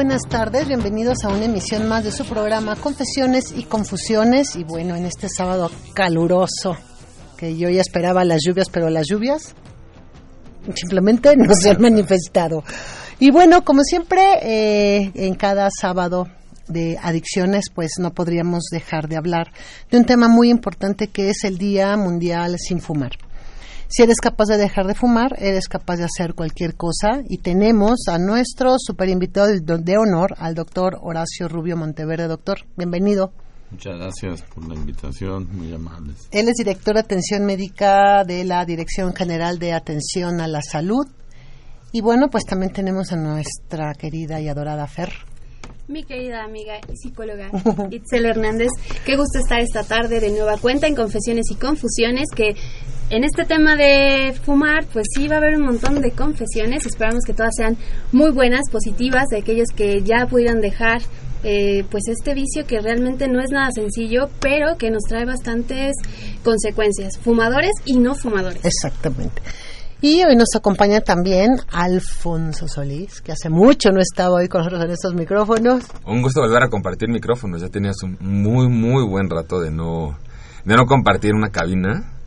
Buenas tardes, bienvenidos a una emisión más de su programa Confesiones y Confusiones y bueno, en este sábado caluroso, que yo ya esperaba las lluvias, pero las lluvias simplemente no se han manifestado. Y bueno, como siempre, eh, en cada sábado de adicciones, pues no podríamos dejar de hablar de un tema muy importante que es el Día Mundial sin Fumar. Si eres capaz de dejar de fumar, eres capaz de hacer cualquier cosa. Y tenemos a nuestro super invitado de honor, al doctor Horacio Rubio Monteverde. Doctor, bienvenido. Muchas gracias por la invitación, muy amables. Él es director de atención médica de la Dirección General de Atención a la Salud. Y bueno, pues también tenemos a nuestra querida y adorada Fer. Mi querida amiga y psicóloga Itzel Hernández, qué gusto estar esta tarde de nueva cuenta en Confesiones y Confusiones, que en este tema de fumar, pues sí va a haber un montón de confesiones. Esperamos que todas sean muy buenas, positivas, de aquellos que ya pudieran dejar eh, pues este vicio que realmente no es nada sencillo, pero que nos trae bastantes consecuencias, fumadores y no fumadores. Exactamente. Y hoy nos acompaña también Alfonso Solís, que hace mucho no estaba hoy con nosotros en estos micrófonos. Un gusto volver a compartir micrófonos. Ya tenías un muy, muy buen rato de no, de no compartir una cabina.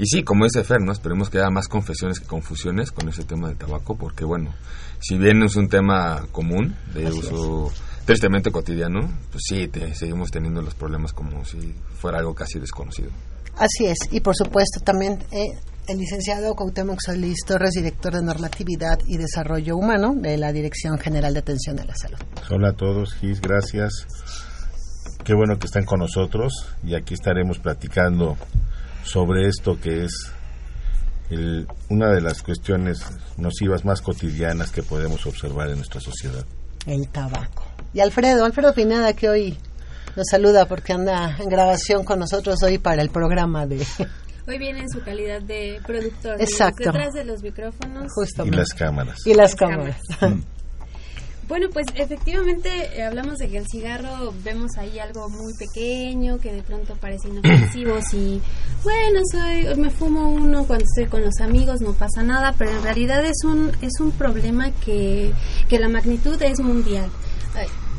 Y sí, como dice Fer, ¿no? esperemos que haya más confesiones que confusiones con ese tema del tabaco, porque bueno, si bien es un tema común, de uso tristemente cotidiano, pues sí, seguimos teniendo los problemas como si fuera algo casi desconocido. Así es, y por supuesto también eh, el licenciado Cuauhtémoc Solís Torres, director de Normatividad y Desarrollo Humano de la Dirección General de Atención a la Salud. Hola a todos, Gis, gracias. Qué bueno que están con nosotros y aquí estaremos platicando sobre esto que es una de las cuestiones nocivas más cotidianas que podemos observar en nuestra sociedad. El tabaco. Y Alfredo, Alfredo Pinada que hoy nos saluda porque anda en grabación con nosotros hoy para el programa de... Hoy viene en su calidad de productor. Exacto. Detrás de los micrófonos. Y las cámaras. Y las, cámaras. Bueno, pues efectivamente eh, hablamos de que el cigarro vemos ahí algo muy pequeño que de pronto parece inofensivo y bueno, soy me fumo uno cuando estoy con los amigos, no pasa nada, pero en realidad es un es un problema que, que la magnitud es mundial.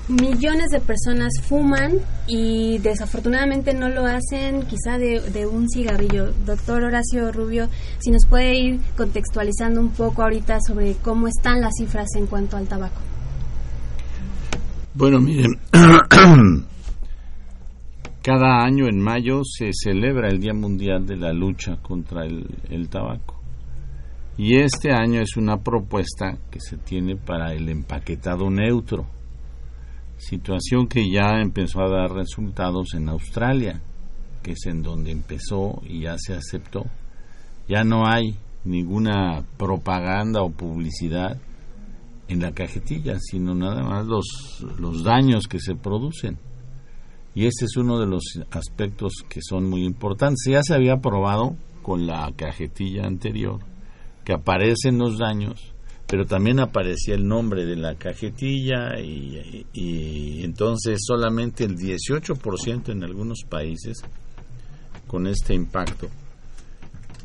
millones de personas fuman y desafortunadamente no lo hacen quizá de, de, un cigarrillo. Doctor Horacio Rubio, si nos puede ir contextualizando un poco ahorita sobre cómo están las cifras en cuanto al tabaco. Bueno, miren, cada año en mayo se celebra el Día Mundial de la Lucha contra el, tabaco. Y este año es una propuesta que se tiene para el empaquetado neutro, situación que ya empezó a dar resultados en Australia, que es en donde empezó y ya se aceptó. Ya no hay ninguna propaganda o publicidad en la cajetilla, sino nada más los, los daños que se producen. Y ese es uno de los aspectos que son muy importantes. Ya se había probado con la cajetilla anterior que aparecen los daños, pero también aparecía el nombre de la cajetilla y, y entonces solamente el 18% en algunos países con este impacto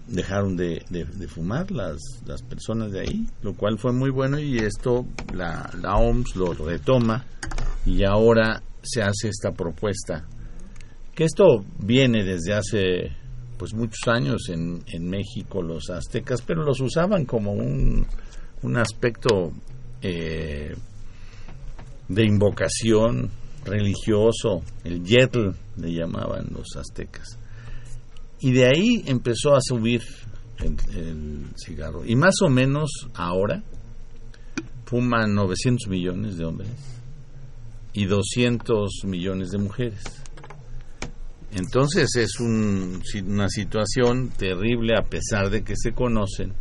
dejaron de, fumar las, las personas de ahí, lo cual fue muy bueno y esto la, la OMS lo retoma y ahora se hace esta propuesta. Que esto viene desde hace pues muchos años en, en México los aztecas, pero los usaban como un, un aspecto eh, de invocación religioso, el yetl le llamaban los aztecas y de ahí empezó a subir el, cigarro. Y más o menos ahora, fuman 900 millones de hombres y 200 millones de mujeres. Entonces es un- una situación terrible a pesar de que se conocen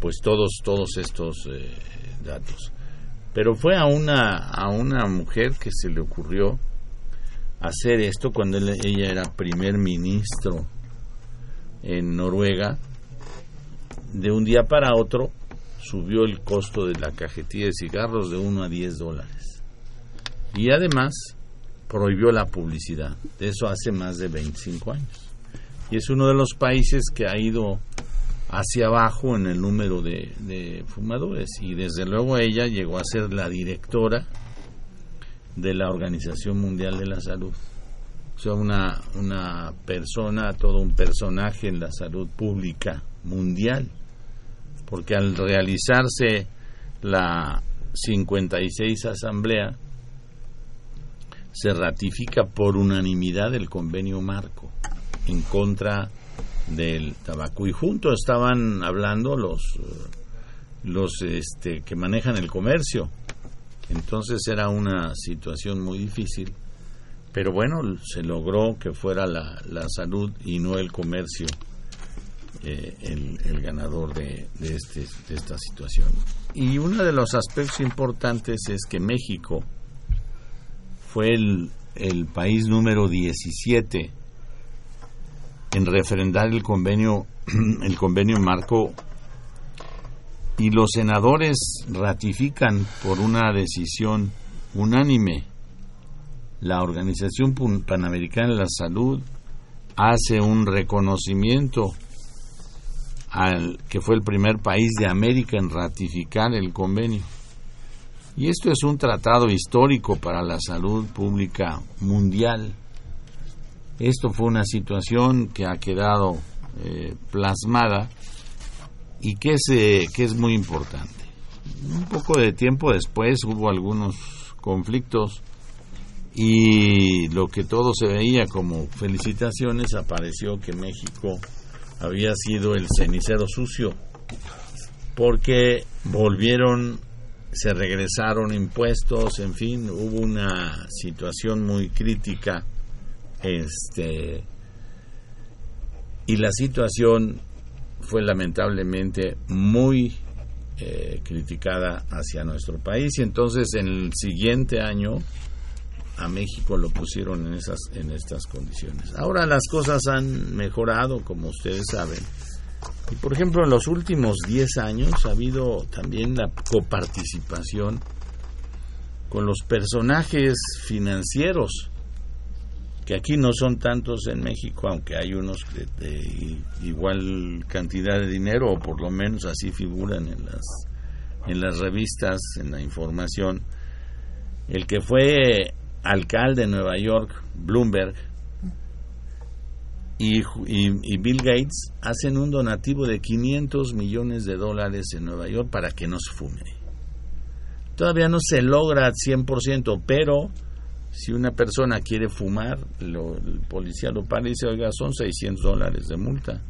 pues todos todos estos eh, datos. Pero fue a una a una mujer que se le ocurrió hacer esto cuando ella era primer ministro en Noruega. De un día para otro subió el costo de la cajetilla de cigarros de 1 a 10 dólares. Y además prohibió la publicidad. De eso hace más de 25 años. Y es uno de los países que ha ido hacia abajo en el número de, de fumadores. Y desde luego ella llegó a ser la directora de la Organización Mundial de la Salud. Sea, una, una persona, todo un personaje en la salud pública mundial. Porque al realizarse la 56 Asamblea, se ratifica por unanimidad el convenio marco en contra del tabaco. Y juntos estaban hablando los, los este, que manejan el comercio. Entonces era una situación muy difícil. Pero bueno, se logró que fuera la, la salud y no el comercio eh, el, el ganador de, de, este, de esta situación. Y uno de los aspectos importantes es que México fue el, el país número 17 en refrendar el convenio el convenio marco y los senadores ratifican por una decisión unánime la Organización Panamericana de la Salud hace un reconocimiento al que fue el primer país de América en ratificar el convenio. Y esto es un tratado histórico para la salud pública mundial. Esto fue una situación que ha quedado eh, plasmada y que es, que es muy importante. Un poco de tiempo después hubo algunos conflictos y lo que todo se veía como felicitaciones apareció que México había sido el cenicero sucio porque volvieron se regresaron impuestos, en fin, hubo una situación muy crítica este y la situación fue lamentablemente muy eh, criticada hacia nuestro país. Y entonces en el siguiente año a México lo pusieron en esas en estas condiciones. Ahora las cosas han mejorado, como ustedes saben. Y por ejemplo, en los últimos 10 años ha habido también la coparticipación con los personajes financieros, que aquí no son tantos en México, aunque hay unos de, de igual cantidad de dinero, o por lo menos así figuran en las, en las revistas, en la información. El que fue alcalde de Nueva York, Bloomberg, y, Bill Gates hacen un donativo de 500 millones de dólares en Nueva York para que no se fume. Todavía no se logra al 100%, pero si una persona quiere fumar, lo, el policía lo para y dice, oiga, son 600 dólares de multa.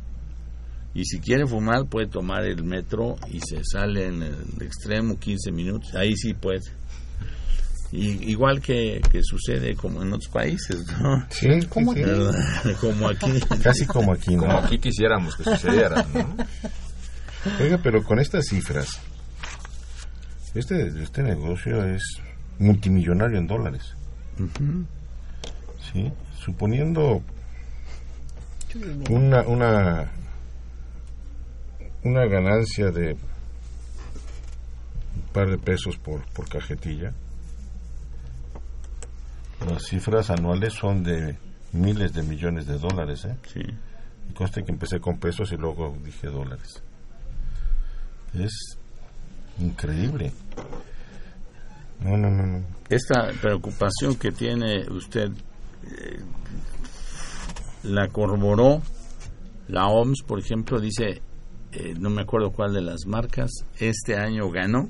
Y si quiere fumar, puede tomar el metro y se sale en el extremo 15 minutos. Ahí sí puede. Y, igual que, que, sucede como en otros países, ¿no? Sí, como aquí. como aquí. Casi como aquí, ¿no? Como aquí quisiéramos que sucediera, ¿no? Oiga, pero con estas cifras, este, este negocio es multimillonario en dólares. Uh -huh. Sí, suponiendo una, una, una ganancia de un par de pesos por, por cajetilla, las cifras anuales son de miles de millones de dólares, ¿eh? Sí. Y conste que empecé con pesos y luego dije dólares. Es increíble. No, no, no, no. Esta preocupación que tiene usted eh, la corroboró la OMS, por ejemplo, dice, eh, no me acuerdo cuál de las marcas, este año ganó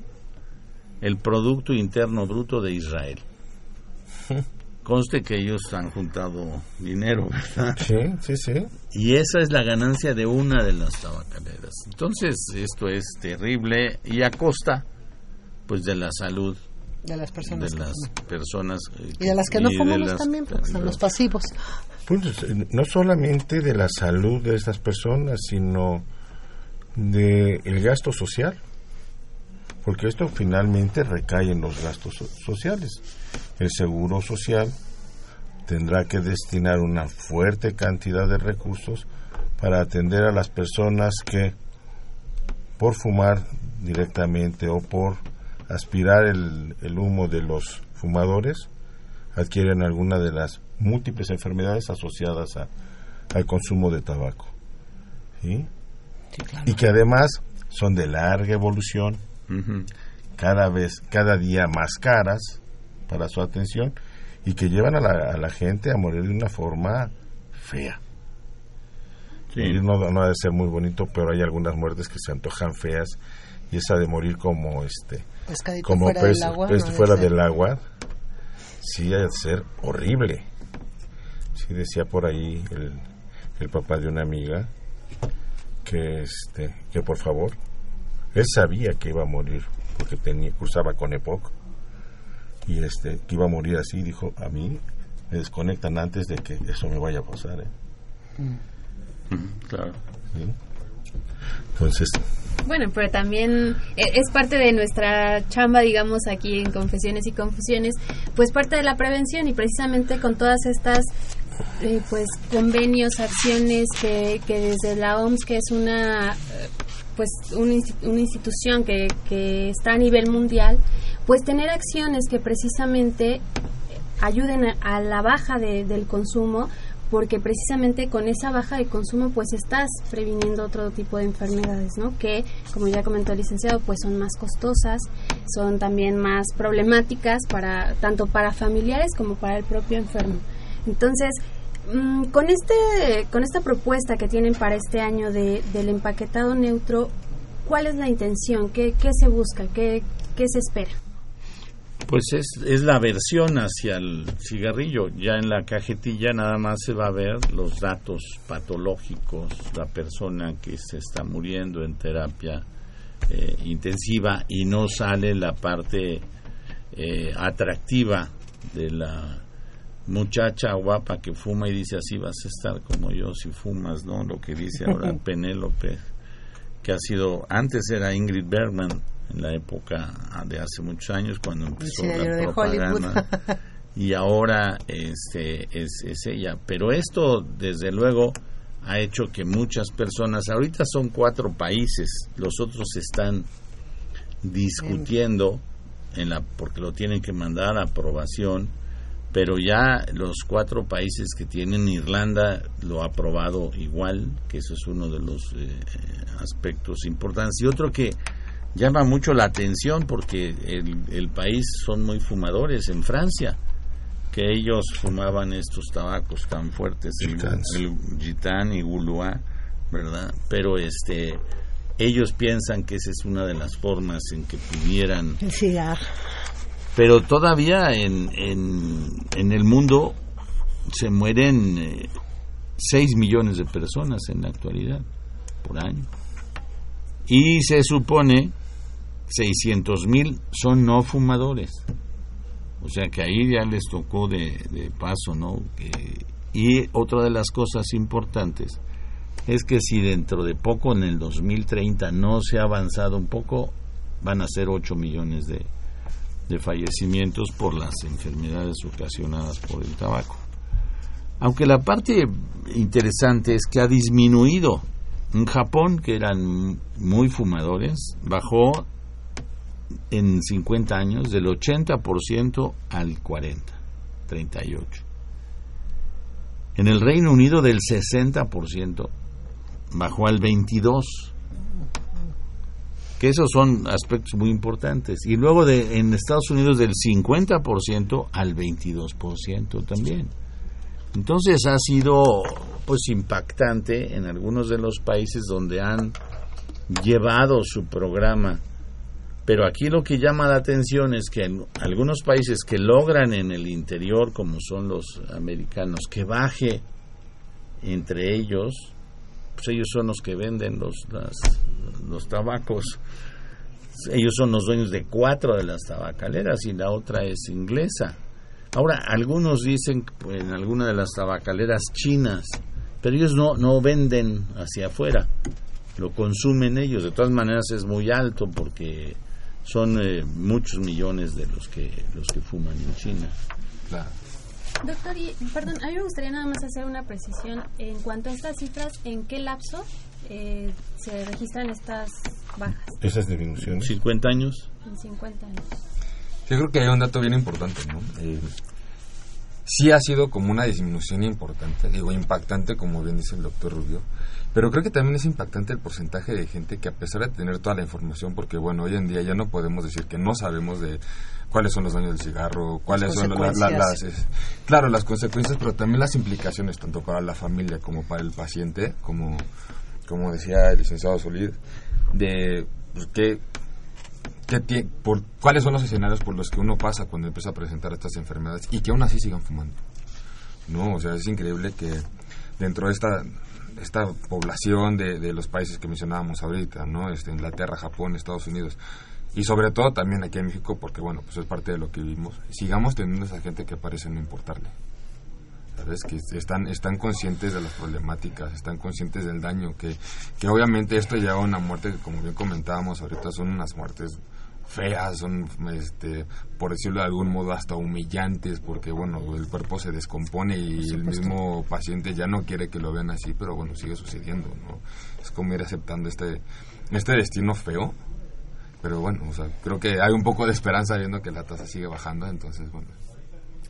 el Producto Interno Bruto de Israel. Conste que ellos han juntado dinero, ¿verdad? Sí, sí, sí. Y esa es la ganancia de una de las tabacaleras. Entonces, esto es terrible y a costa, pues de la salud de las personas. de que las fuman. personas eh, Y de las que no de fumamos también, porque son los pasivos. Pues, eh, no solamente de la salud de estas personas, sino de el gasto social, porque esto finalmente recae en los gastos so- sociales. El seguro social tendrá que destinar una fuerte cantidad de recursos para atender a las personas que por fumar directamente o por aspirar el, el humo de los fumadores adquieren alguna de las múltiples enfermedades asociadas a- al consumo de tabaco. ¿sí? Y que además son de larga evolución, Ujú. cada vez, cada día más caras para su atención y que llevan a la, a la gente a morir de una forma fea. Sí. Morir no, no ha de ser muy bonito, pero hay algunas muertes que se antojan feas y esa de morir como este Pescadito como fuera pez, del agua. pez no debe fuera del agua, sí ha de ser horrible. Sí decía por ahí el, el papá de una amiga que este que por favor él sabía que iba a morir porque tenía cursaba con EPOC y este que iba a morir así dijo a mí me desconectan antes de que eso me vaya a pasar ¿eh?". Ujú, claro ¿Sí? entonces Bueno, pero también e- es parte de nuestra chamba, digamos, aquí en Confesiones y Confusiones, pues parte de la prevención y precisamente con todas estas, eh, pues, convenios, acciones que, que desde la OMS, que es una, eh, pues, una, una institución que, que está a nivel mundial, pues tener acciones que precisamente ayuden a, a la baja de- del consumo porque precisamente con esa baja de consumo pues estás previniendo otro tipo de enfermedades, ¿no? Que como ya comentó el licenciado pues son más costosas, son también más problemáticas para tanto para familiares como para el propio enfermo. Entonces, mm, con este con esta propuesta que tienen para este año de, del empaquetado neutro, ¿cuál es la intención? ¿Qué, qué se busca? ¿Qué, qué se espera? Pues es, es la versión hacia el cigarrillo. Ya en la cajetilla nada más se va a ver los datos patológicos, la persona que se está muriendo en terapia eh, intensiva y no sale la parte eh, atractiva de la muchacha guapa que fuma y dice así vas a estar como yo si fumas, ¿no? Lo que dice ahora Penélope, que ha sido, antes era Ingrid Bergman, en la época de hace muchos años cuando empezó la propaganda Hollywood. y ahora este es, es ella pero esto desde luego ha hecho que muchas personas ahorita son cuatro países los otros están discutiendo en la porque lo tienen que mandar a aprobación pero ya los cuatro países que tienen Irlanda lo ha aprobado igual que eso es uno de los eh, aspectos importantes y otro que llama mucho la atención porque el, el país son muy fumadores en Francia que ellos fumaban estos tabacos tan fuertes el, Gitans. el gitán y gulua verdad pero este ellos piensan que esa es una de las formas en que pudieran El cigarro. Pero todavía en, en, el mundo se mueren 6 millones de personas en la actualidad por año. Y se supone 600 mil son no fumadores. O sea que ahí ya les tocó de, de paso no Que- y otra de las cosas importantes es que si dentro de poco en el 2030 no se ha avanzado un poco van a ser 8 millones de, de fallecimientos por las enfermedades ocasionadas por el tabaco. Aunque la parte interesante es que ha disminuido. En Japón, que eran muy fumadores, bajó en 50 años del 80% al 40, 38. En el Reino Unido del 60% bajó al 22 que esos son aspectos muy importantes. Y luego de, en Estados Unidos del 50% al 22% también. Entonces ha sido pues impactante en algunos de los países donde han llevado su programa. Pero aquí lo que llama la atención es que en algunos países que logran en el interior, como son los americanos, que baje entre ellos, pues ellos son los que venden los, las- los tabacos. ellos son los dueños de cuatro de las tabacaleras y la otra es inglesa. Ahora, algunos dicen pues, en alguna de las tabacaleras chinas, pero ellos no, no venden hacia afuera, lo consumen ellos. De todas maneras es muy alto porque son eh, muchos millones de los que, los que fuman en China. Claro. Doctor, y, perdón, a mí me gustaría nada más hacer una precisión en cuanto a estas cifras, ¿en qué lapso eh, se registran estas bajas? Esas disminuciones. 50 años. En 50 años. Yo creo que hay un dato bien importante, ¿no? Eh, sí ha sido como una disminución importante, digo, impactante, como bien dice el doctor Rubio, pero creo que también es impactante el porcentaje de gente que a pesar de tener toda la información, porque bueno, hoy en día ya no podemos decir que no sabemos de cuáles son los daños del cigarro, cuáles son las... es- claro, las consecuencias, pero también las implicaciones, tanto para la familia como para el paciente, como, como decía el licenciado Solid, de pues, qué, qué tie- por, cuáles son los escenarios por los que uno pasa cuando empieza a presentar estas enfermedades y que aún así sigan fumando. No, o sea, es increíble que dentro de esta esta población de, de los países que mencionábamos ahorita, ¿no? Este, Inglaterra, Japón, Estados Unidos y sobre todo también aquí en México porque bueno, pues es parte de lo que vivimos. Sigamos teniendo esa gente que parece no importarle. ¿Sabes? Que están, están conscientes de las problemáticas, están conscientes del daño, que, que obviamente esto lleva a una muerte que como bien comentábamos ahorita son unas muertes feas, son, este, por decirlo de algún modo, hasta humillantes, porque bueno, el cuerpo se descompone y el mismo paciente ya no quiere que lo vean así, pero bueno, sigue sucediendo, ¿no? Es como ir aceptando este, este destino feo, pero bueno, o sea, creo que hay un poco de esperanza viendo que la tasa sigue bajando, entonces bueno,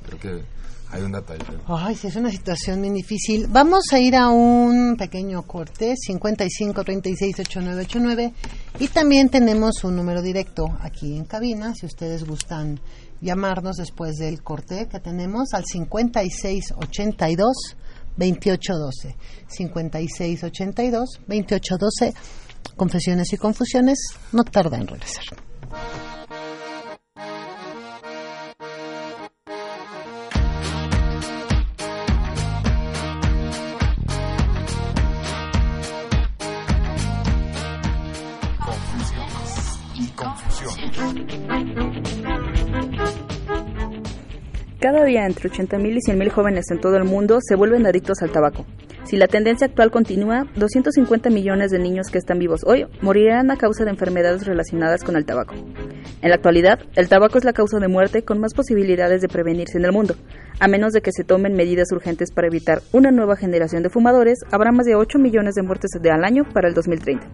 creo que hay un pero- Ay, sí, es una situación bien difícil. Vamos a ir a un pequeño corte, 55 36 8989, y también tenemos un número directo aquí en cabina, si ustedes gustan llamarnos después del corte que tenemos al 56 82 2812. 56 82 2812. Confesiones y confusiones, no tarda en regresar. Cada día entre 80.000 y 100.000 jóvenes en todo el mundo se vuelven adictos al tabaco. Si la tendencia actual continúa, 250 millones de niños que están vivos hoy morirán a causa de enfermedades relacionadas con el tabaco. En la actualidad, el tabaco es la causa de muerte con más posibilidades de prevenirse en el mundo. A menos de que se tomen medidas urgentes para evitar una nueva generación de fumadores, habrá más de 8 millones de muertes al año para el 2030.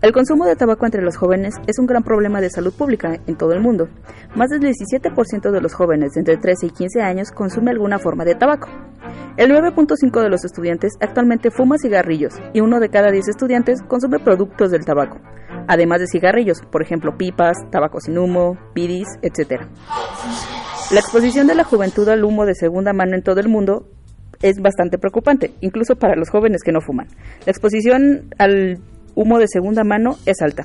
El consumo de tabaco entre los jóvenes es un gran problema de salud pública en todo el mundo. Más del 17% de los jóvenes entre 13 y 15 años consume alguna forma de tabaco. El 9.5% de los estudiantes actualmente fuma cigarrillos y uno de cada 10 estudiantes consume productos del tabaco, además de cigarrillos, por ejemplo pipas, tabaco sin humo, bidis, etc. La exposición de la juventud al humo de segunda mano en todo el mundo es bastante preocupante, incluso para los jóvenes que no fuman. La exposición al humo de segunda mano es alta.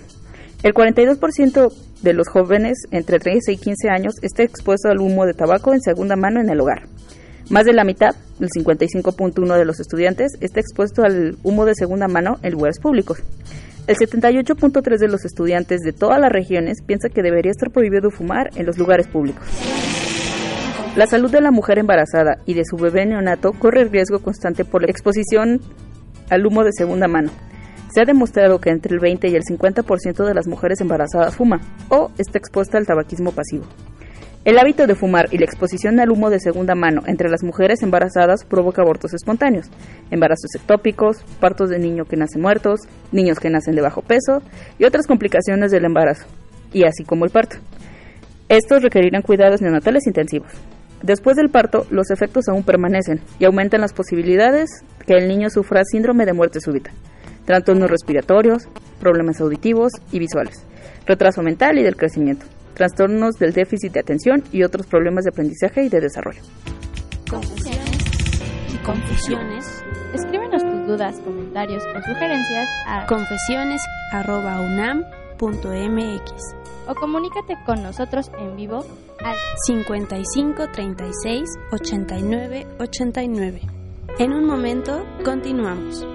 El 42% de los jóvenes entre 13 y 15 años está expuesto al humo de tabaco en segunda mano en el hogar. Más de la mitad, el 55.1 de los estudiantes, está expuesto al humo de segunda mano en lugares públicos. El 78.3 de los estudiantes de todas las regiones piensa que debería estar prohibido fumar en los lugares públicos. La salud de la mujer embarazada y de su bebé neonato corre riesgo constante por la exposición al humo de segunda mano. Se ha demostrado que entre el 20 y el 50% de las mujeres embarazadas fuma o está expuesta al tabaquismo pasivo. El hábito de fumar y la exposición al humo de segunda mano entre las mujeres embarazadas provoca abortos espontáneos, embarazos ectópicos, partos de niños que nacen muertos, niños que nacen de bajo peso y otras complicaciones del embarazo, y así como el parto. Estos requerirán cuidados neonatales intensivos. Después del parto, los efectos aún permanecen y aumentan las posibilidades que el niño sufra síndrome de muerte súbita, trastornos respiratorios, problemas auditivos y visuales, retraso mental y del crecimiento, trastornos del déficit de atención y otros problemas de aprendizaje y de desarrollo. Confusiones y confusiones. Escríbenos tus dudas, comentarios o sugerencias a confesiones@unam.mx o comunícate con nosotros en vivo al 55 36 89 89. En un momento continuamos.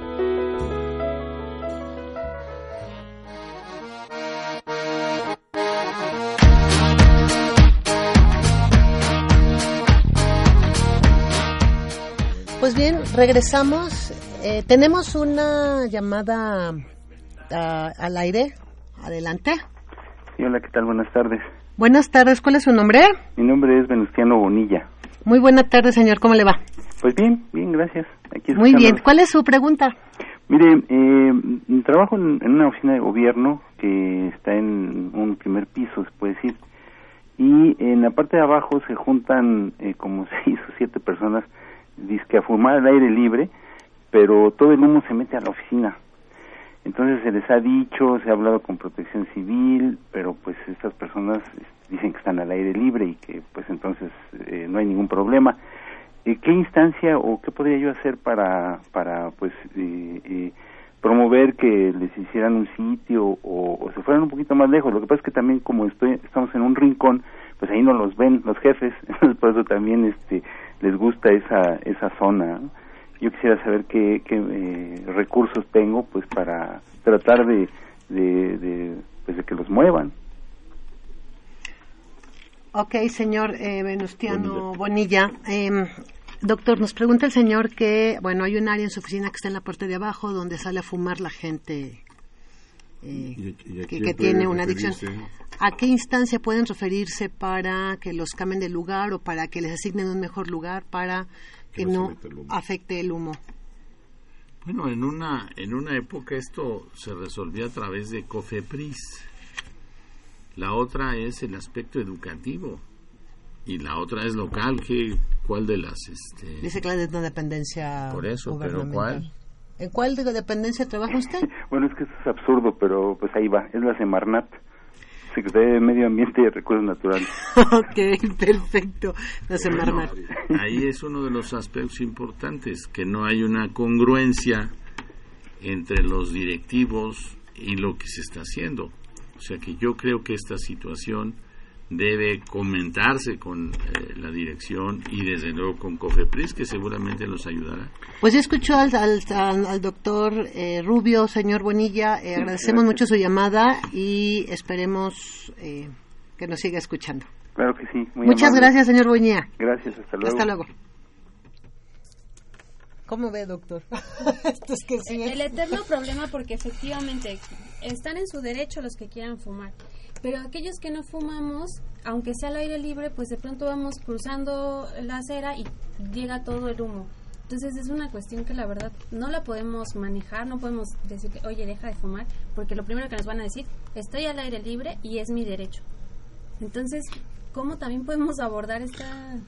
Pues bien, regresamos. Eh, tenemos una llamada ah, al aire. Adelante. Sí, hola, ¿qué tal? Buenas tardes. Buenas tardes, ¿cuál es su nombre? Mi nombre es Venustiano Bonilla. Muy buena tarde, señor, ¿cómo le va? Pues bien, bien, gracias. Aquí Muy bien. ¿cuál es su pregunta? Mire, eh, trabajo en, en una oficina de gobierno que está en un primer piso, se puede decir. Y en la parte de abajo se juntan eh, como seis o siete personas, dizque a fumar al aire libre, pero todo el humo se mete a la oficina. Entonces se les ha dicho, se ha hablado con protección civil, pero pues estas personas dicen que están al aire libre y que pues entonces eh, no hay ningún problema. Eh, ¿Qué instancia o qué podría yo hacer para, para pues eh, eh, promover que les hicieran un sitio o, o se fueran un poquito más lejos? Lo que pasa es que también como estoy, estamos en un rincón, pues ahí no los ven los jefes, entonces por eso también este les gusta esa esa zona. Yo quisiera saber qué, qué eh, recursos tengo pues para tratar de, de, de, pues, de que los muevan. Ok, señor eh, Venustiano Bonilla. Em, doctor, nos pregunta el señor que, bueno, hay un área en su oficina que está en la parte de abajo donde sale a fumar la gente eh, ¿Y- y a que, tiene una adicción. ¿A qué instancia pueden referirse para que los cambien de lugar o para que les asignen un mejor lugar para que, Que no el afecte el humo? Bueno, en una, en una época esto se resolvía a través de COFEPRIS. La otra es el aspecto educativo. Y la otra es local. ¿qué, ¿Cuál de las? Este, Dice que es una dependencia Por eso, pero. ¿cuál? ¿En cuál de dependencia trabaja usted? Bueno, es que eso es absurdo, pero pues ahí va, es la Semarnat, Secretaría de Medio Ambiente y Recursos Naturales. ok, perfecto. Semarnat. Bueno, ahí es uno de los aspectos importantes, que no hay una congruencia entre los directivos y lo que se está haciendo. O sea que yo creo que esta situación debe comentarse con eh, la dirección y desde luego con COFEPRIS, que seguramente nos ayudará. Pues ya escuchó al, al, al- al doctor eh, Rubio, señor Bonilla. eh, agradecemos mucho su llamada y esperemos eh, que nos siga escuchando. Claro que sí. Muy Muchas amable. gracias, señor Bonilla. Gracias, hasta luego. Hasta luego. ¿Cómo ve, doctor? Esto es que sí. El eterno problema porque efectivamente están en su derecho los que quieran fumar, pero aquellos que no fumamos, aunque sea al aire libre, pues de pronto vamos cruzando la acera y llega todo el humo. Entonces es una cuestión que la verdad no la podemos manejar, no podemos decir, oye, deja de fumar, porque lo primero que nos van a decir, estoy al aire libre y es mi derecho. Entonces, ¿cómo también podemos abordar esta...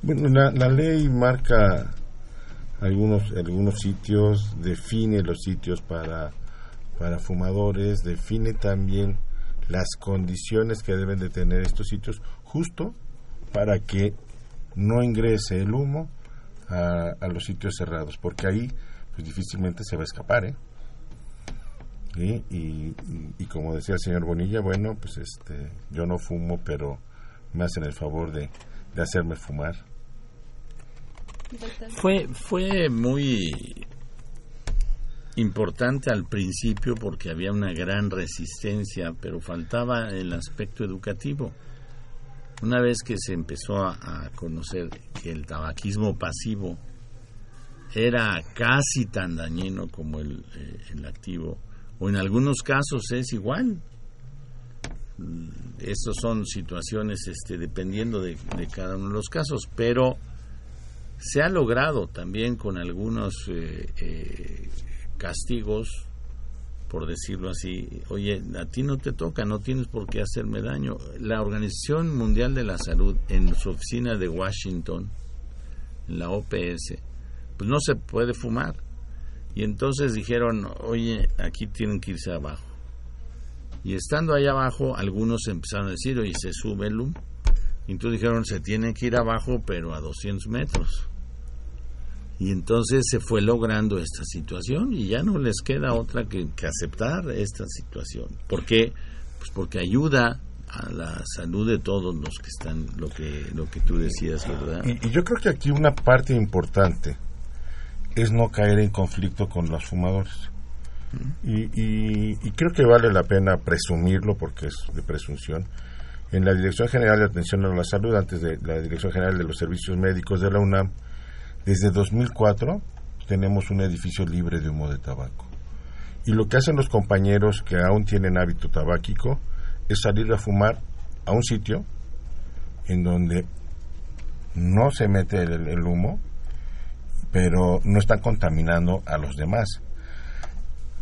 Bueno, la, la ley marca algunos algunos sitios, define los sitios para, para fumadores, define también las condiciones que deben de tener estos sitios justo para que no ingrese el humo a, a los sitios cerrados, porque ahí pues difícilmente se va a escapar, ¿eh? ¿Sí? Y, y- y como decía el señor Bonilla, bueno, pues este, yo no fumo, pero me hacen el favor de, de hacerme fumar. Fue, fue muy importante al principio porque había una gran resistencia, pero faltaba el aspecto educativo. Una vez que se empezó a, conocer que el tabaquismo pasivo era casi tan dañino como el, eh, activo, o en algunos casos es igual. Mm, Esas son situaciones este, dependiendo de, de cada uno de los casos, pero se ha logrado también con algunos eh, eh, castigos, por decirlo así, oye, a ti no te toca, no tienes por qué hacerme daño. La Organización Mundial de la Salud, en su oficina de Washington, en la OPS, pues no se puede fumar. Y entonces dijeron, oye, aquí tienen que irse abajo. Y estando ahí abajo, algunos empezaron a decir, oye, se sube el humo. Y entonces dijeron, se tiene que ir abajo, pero a 200 metros. Y entonces se fue logrando esta situación y ya no les queda otra que, que aceptar esta situación. ¿Por qué? Pues porque ayuda a la salud de todos los que están, lo que, lo que tú decías, ¿verdad? Y, y yo creo que aquí una parte importante es no caer en conflicto con los fumadores. Y, y- y creo que vale la pena presumirlo porque es de presunción. En la Dirección General de Atención a la Salud, antes de la Dirección General de los Servicios Médicos de la UNAM, Desde 2004 tenemos un edificio libre de humo de tabaco. Y lo que hacen los compañeros que aún tienen hábito tabáquico es salir a fumar a un sitio en donde no se mete el, humo, pero no están contaminando a los demás.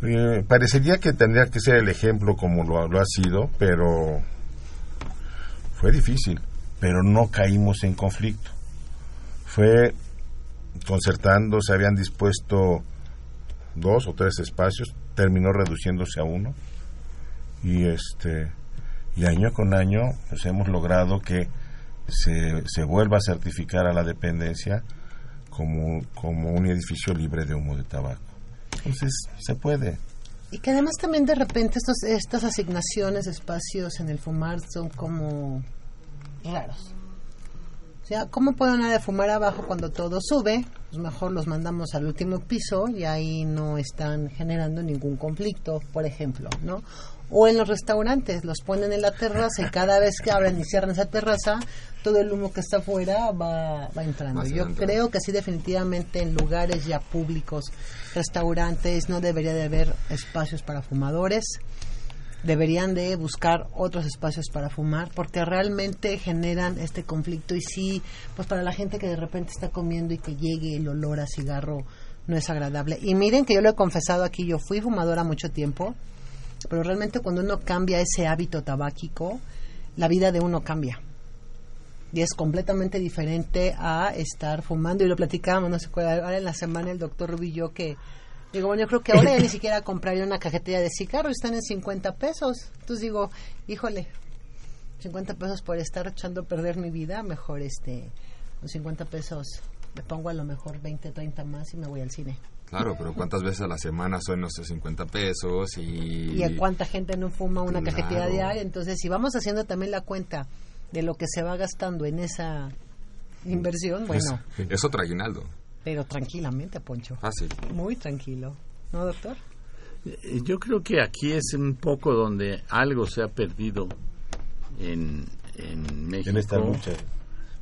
Eh, parecería que tendría que ser el ejemplo como lo ha sido, pero fue difícil, pero no caímos en conflicto. Fue concertando, se habían dispuesto dos o tres espacios, terminó reduciéndose a uno y este y año con año pues hemos logrado que se, se vuelva a certificar a la dependencia como, como un edificio libre de humo de tabaco. Entonces, se puede. Y que además también de repente estos, estas asignaciones de espacios en el fumar son como raros. O sea, ¿cómo puede una de fumar abajo cuando todo sube? Pues mejor los mandamos al último piso y ahí no están generando ningún conflicto, por ejemplo, ¿no? O en los restaurantes, los ponen en la terraza y cada vez que abren y cierran esa terraza, todo el humo que está afuera va, va entrando. Yo creo que sí definitivamente en lugares ya públicos, restaurantes, no debería de haber espacios para fumadores deberían de buscar otros espacios para fumar porque realmente generan este conflicto y sí, pues para la gente que de repente está comiendo y que llegue el olor a cigarro no es agradable. Y miren que yo lo he confesado aquí, yo fui fumadora mucho tiempo, pero realmente cuando uno cambia ese hábito tabáquico, la vida de uno cambia. Y es completamente diferente a estar fumando. Y lo platicábamos, no sé ahora en la semana el doctor yo que Digo, bueno, yo creo que ahora ya ni siquiera compraría una cajetilla de cigarros, están en 50 pesos. Entonces digo, híjole, 50 pesos por estar echando a perder mi vida, mejor este, con 50 pesos me pongo a lo mejor 20, 30 más y me voy al cine. Claro, pero ¿cuántas veces a la semana son esos 50 pesos? Y, ¿Y a cuánta gente no fuma una Claro. cajetilla diaria? Entonces, si vamos haciendo también la cuenta de lo que se va gastando en esa inversión, bueno, Es, es otro aguinaldo. Pero tranquilamente, Poncho. Fácil. Muy tranquilo. ¿No, doctor? Eh, Yo creo que aquí es un poco donde algo se ha perdido en, en México. En esta lucha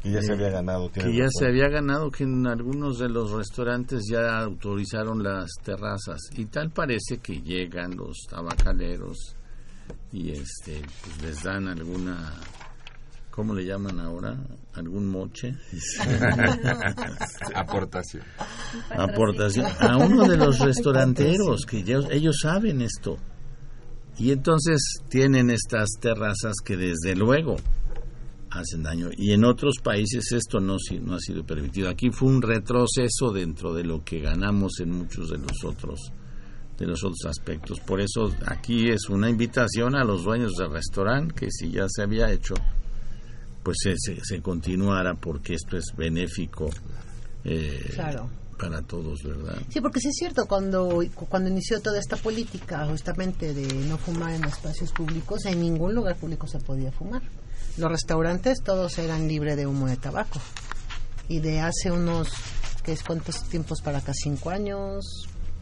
que ya se Eh, había ganado. Que ya razón. se había ganado, que en algunos de los restaurantes ya autorizaron las terrazas. Y tal parece que llegan los tabacaleros y este pues les dan alguna. ¿Cómo le llaman ahora? ¿Algún moche? Aportación. aportación a uno de los restauranteros que ya- ellos saben esto y entonces tienen estas terrazas que desde luego hacen daño y en otros países esto no, no ha sido permitido aquí fue un retroceso dentro de lo que ganamos en muchos de los otros de los otros aspectos por eso aquí es una invitación a los dueños del restaurante que si ya se había hecho pues se, se, se continuara porque esto es benéfico eh, Claro. para todos, ¿verdad? Sí, porque sí es cierto, cuando, cuando inició toda esta política justamente de no fumar en espacios públicos, en ningún lugar público se podía fumar. Los restaurantes todos eran libres de humo de tabaco. Y de hace unos, ¿qué es cuántos tiempos para acá? ¿Cinco años?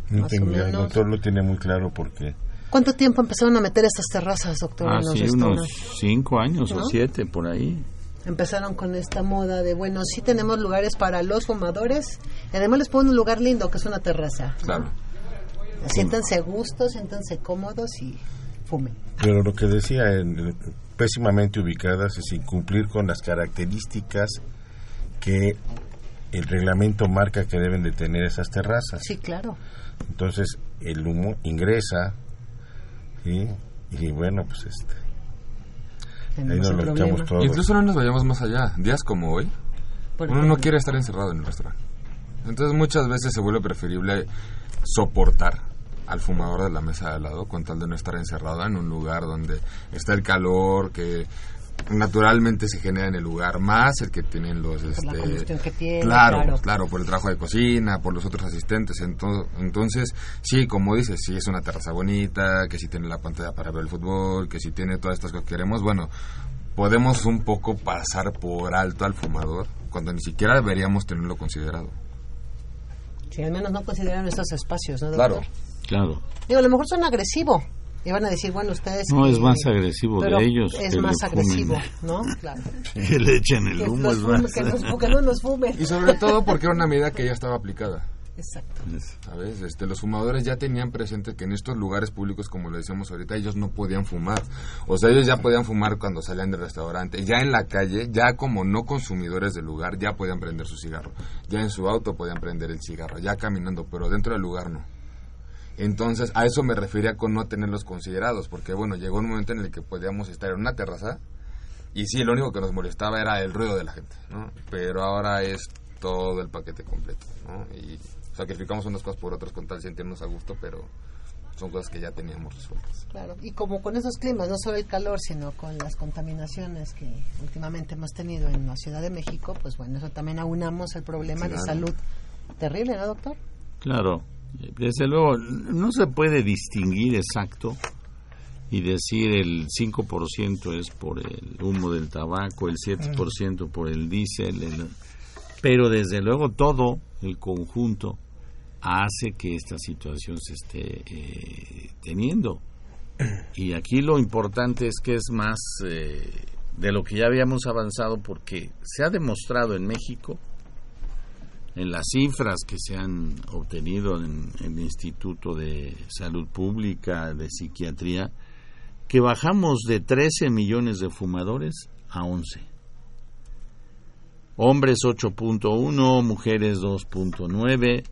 No más o tengo idea, el menos. doctor lo tiene muy claro porque ¿Cuánto tiempo empezaron a meter estas terrazas, doctor, en los Hace Ah, unos cinco años ¿No? o siete por ahí. Empezaron con esta moda de, bueno, sí tenemos lugares para los fumadores, y además les ponen un lugar lindo, que es una terraza. Claro. Siéntanse a gusto, siéntanse cómodos y fumen. Pero lo que decía, en- en- pésimamente ubicadas, es incumplir con las características que el reglamento marca que deben de tener esas terrazas. Sí, claro. Entonces, el humo ingresa ¿sí? y bueno, pues este, Tenemos un problema. Incluso no nos vayamos más allá. Días como hoy, uno no quiere estar encerrado en el restaurante. Entonces muchas veces se vuelve preferible soportar al fumador de la mesa de al lado con tal de no estar encerrado en un lugar donde está el calor que naturalmente se genera en el lugar más el que tienen los Por la este, combustión que tiene, claro, claro. claro por el trabajo de cocina por los otros asistentes Ento- entonces sí como dices sí es una terraza bonita que sí tiene la pantalla para ver el fútbol que sí tiene todas estas cosas que queremos bueno podemos un poco pasar por alto al fumador cuando ni siquiera deberíamos tenerlo considerado Sí, al menos no consideran estos espacios, ¿no, doctor? claro Claro. Digo, a lo mejor son agresivo. Y van a decir, bueno, ustedes... No, es más agresivo de ellos. Es que más agresivo, ¿no? Claro. Que le echen el Que humo, es fume- más. que nos- que no nos fumen. Y sobre todo porque era una medida que ya estaba aplicada. Exacto. ¿Sabes? Este, los fumadores ya tenían presente que en estos lugares públicos, como lo decíamos ahorita, ellos no podían fumar. O sea, ellos ya podían fumar cuando salían del restaurante. Ya en la calle, ya como no consumidores del lugar, ya podían prender su cigarro. Ya en su auto podían prender el cigarro, ya caminando, pero dentro del lugar no. Entonces, a eso me refería con no tenerlos considerados, porque bueno, llegó un momento en el que podíamos estar en una terraza y sí, lo único que nos molestaba era el ruido de la gente, ¿no? Pero ahora es todo el paquete completo, ¿no? Y sacrificamos unas cosas por otras con tal de sentirnos a gusto, pero son cosas que ya teníamos resueltas. Claro, y como con esos climas, no solo el calor, sino con las contaminaciones que últimamente hemos tenido en la Ciudad de México, pues bueno, eso también aunamos el problema de Claro. salud terrible, ¿no, doctor? Claro, desde luego, no se puede distinguir exacto y decir el 5% es por el humo del tabaco, el 7% por el diésel, el- pero desde luego todo el conjunto hace que esta situación se esté eh, teniendo. Y aquí lo importante es que es más eh, de lo que ya habíamos avanzado porque se ha demostrado en México en las cifras que se han obtenido en, el Instituto de Salud Pública, de Psiquiatría, que bajamos de 13 millones de fumadores a 11. Hombres 8.1, mujeres 2.9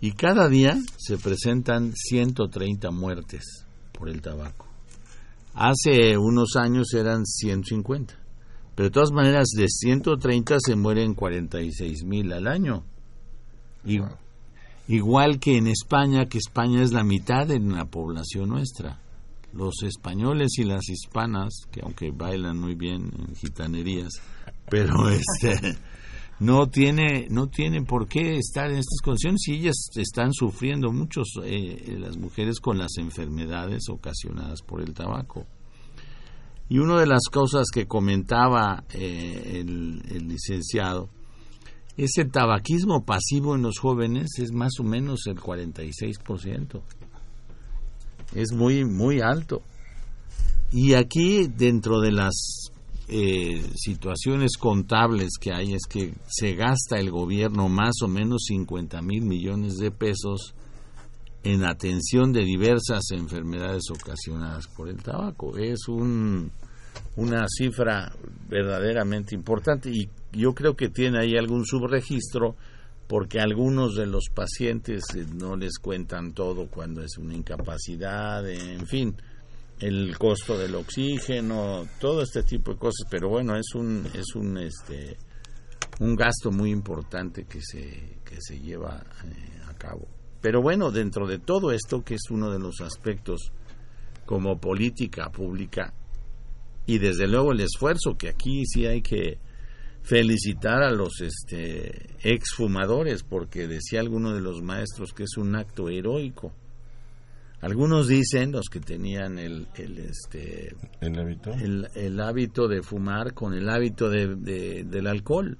y cada día se presentan 130 muertes por el tabaco. Hace unos años eran 150. Pero de todas maneras, de 130 se mueren 46 mil al año. Y- Igual que en España, que España es la mitad de la población nuestra. Los españoles y las hispanas, que aunque bailan muy bien en gitanerías, pero este no tiene no tiene por qué estar en estas condiciones y ellas están sufriendo muchos eh, las mujeres con las enfermedades ocasionadas por el tabaco. Y una de las cosas que comentaba eh, el, el licenciado, ese tabaquismo pasivo en los jóvenes es más o menos el 46%. Es muy, muy alto. Y aquí, dentro de las eh, situaciones contables que hay, es que se gasta el gobierno más o menos 50 mil millones de pesos en atención de diversas enfermedades ocasionadas por el tabaco. Es un, una cifra verdaderamente importante y yo creo que tiene ahí algún subregistro porque algunos de los pacientes eh, no les cuentan todo cuando es una incapacidad, en fin, el costo del oxígeno, todo este tipo de cosas, pero bueno, es un es un este un gasto muy importante que se que se lleva eh, a cabo. Pero bueno, dentro de todo esto, que es uno de los aspectos como política pública, y desde luego el esfuerzo que aquí sí hay que felicitar a los este, exfumadores, porque decía alguno de los maestros que es un acto heroico. Algunos dicen, los que tenían el, el, este, ¿El hábito? el, el hábito de fumar con el hábito de, de- del alcohol.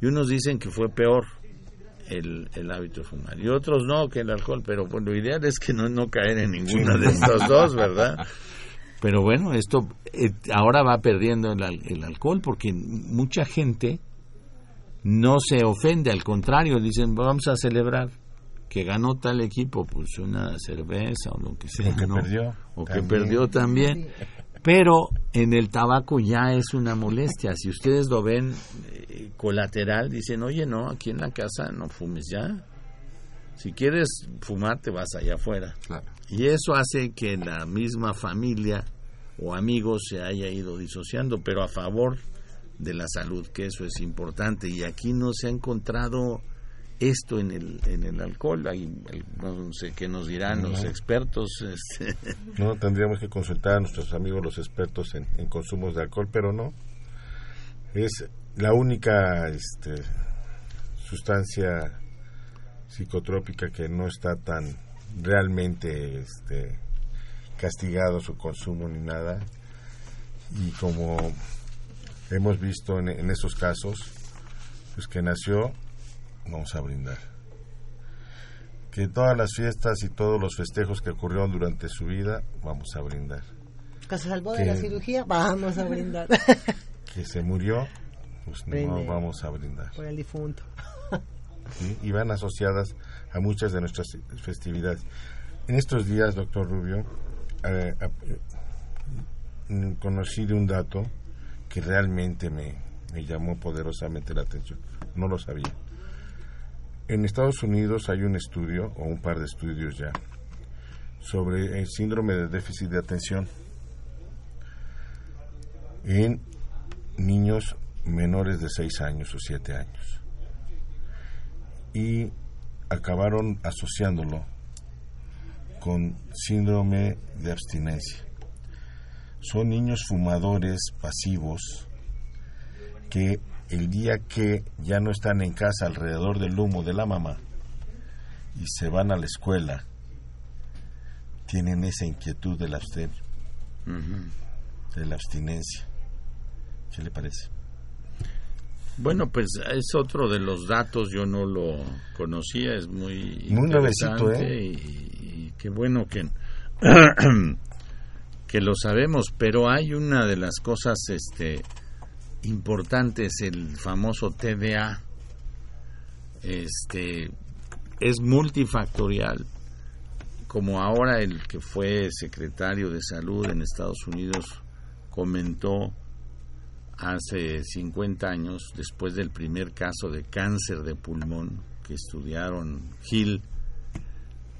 Y unos dicen que fue peor el, el hábito de fumar. Y otros no, que el alcohol. Pero pues, lo ideal es que no, no caer en ninguna de estos dos, ¿verdad? Pero bueno, esto eh, ahora va perdiendo el, al- el alcohol porque mucha gente no se ofende, al contrario, dicen, vamos a celebrar que ganó tal equipo, pues una cerveza o lo que sea. O que ¿no? perdió O que también. perdió también. Pero en el tabaco ya es una molestia. Si ustedes lo ven eh, colateral, dicen, oye, no, aquí en la casa no fumes ya. Si quieres fumar, te vas allá afuera. Y eso hace que la misma familia o amigos se haya ido disociando, pero a favor de la salud, que eso es importante. Y aquí no se ha encontrado esto en el, en el alcohol. Hay, el- no sé qué nos dirán los expertos. este, No, tendríamos que consultar a nuestros amigos los expertos en, en consumos de alcohol, pero no. Es la única este, sustancia psicotrópica que no está tan realmente este, castigado su consumo ni nada. Y como hemos visto en, en esos casos, pues que nació, vamos a brindar. que todas las fiestas y todos los festejos que ocurrieron durante su vida, vamos a brindar. Que se salvó de la cirugía, vamos a brindar. Que se murió, pues no vamos a brindar. Por el difunto. ¿sí? y van asociadas a muchas de nuestras festividades. En estos días, doctor Rubio, eh, eh, conocí de un dato que realmente me, me llamó poderosamente la atención. No lo sabía. En Estados Unidos hay un estudio, o un par de estudios ya, sobre el síndrome de déficit de atención en niños menores de 6 años o 7 años y acabaron asociándolo con síndrome de abstinencia. Son niños fumadores pasivos que el día que ya no están en casa alrededor del humo de la mamá y se van a la escuela, tienen esa inquietud del absten de la abstinencia. ¿Qué le parece? Bueno, pues es otro de los datos, yo no lo conocía, es muy Muy nuevecito, ¿eh? y, y qué bueno que, que lo sabemos, pero hay una de las cosas este, importantes, el famoso TDA, este, es multifactorial, como ahora el que fue secretario de salud en Estados Unidos comentó hace 50 años, después del primer caso de cáncer de pulmón que estudiaron Hill,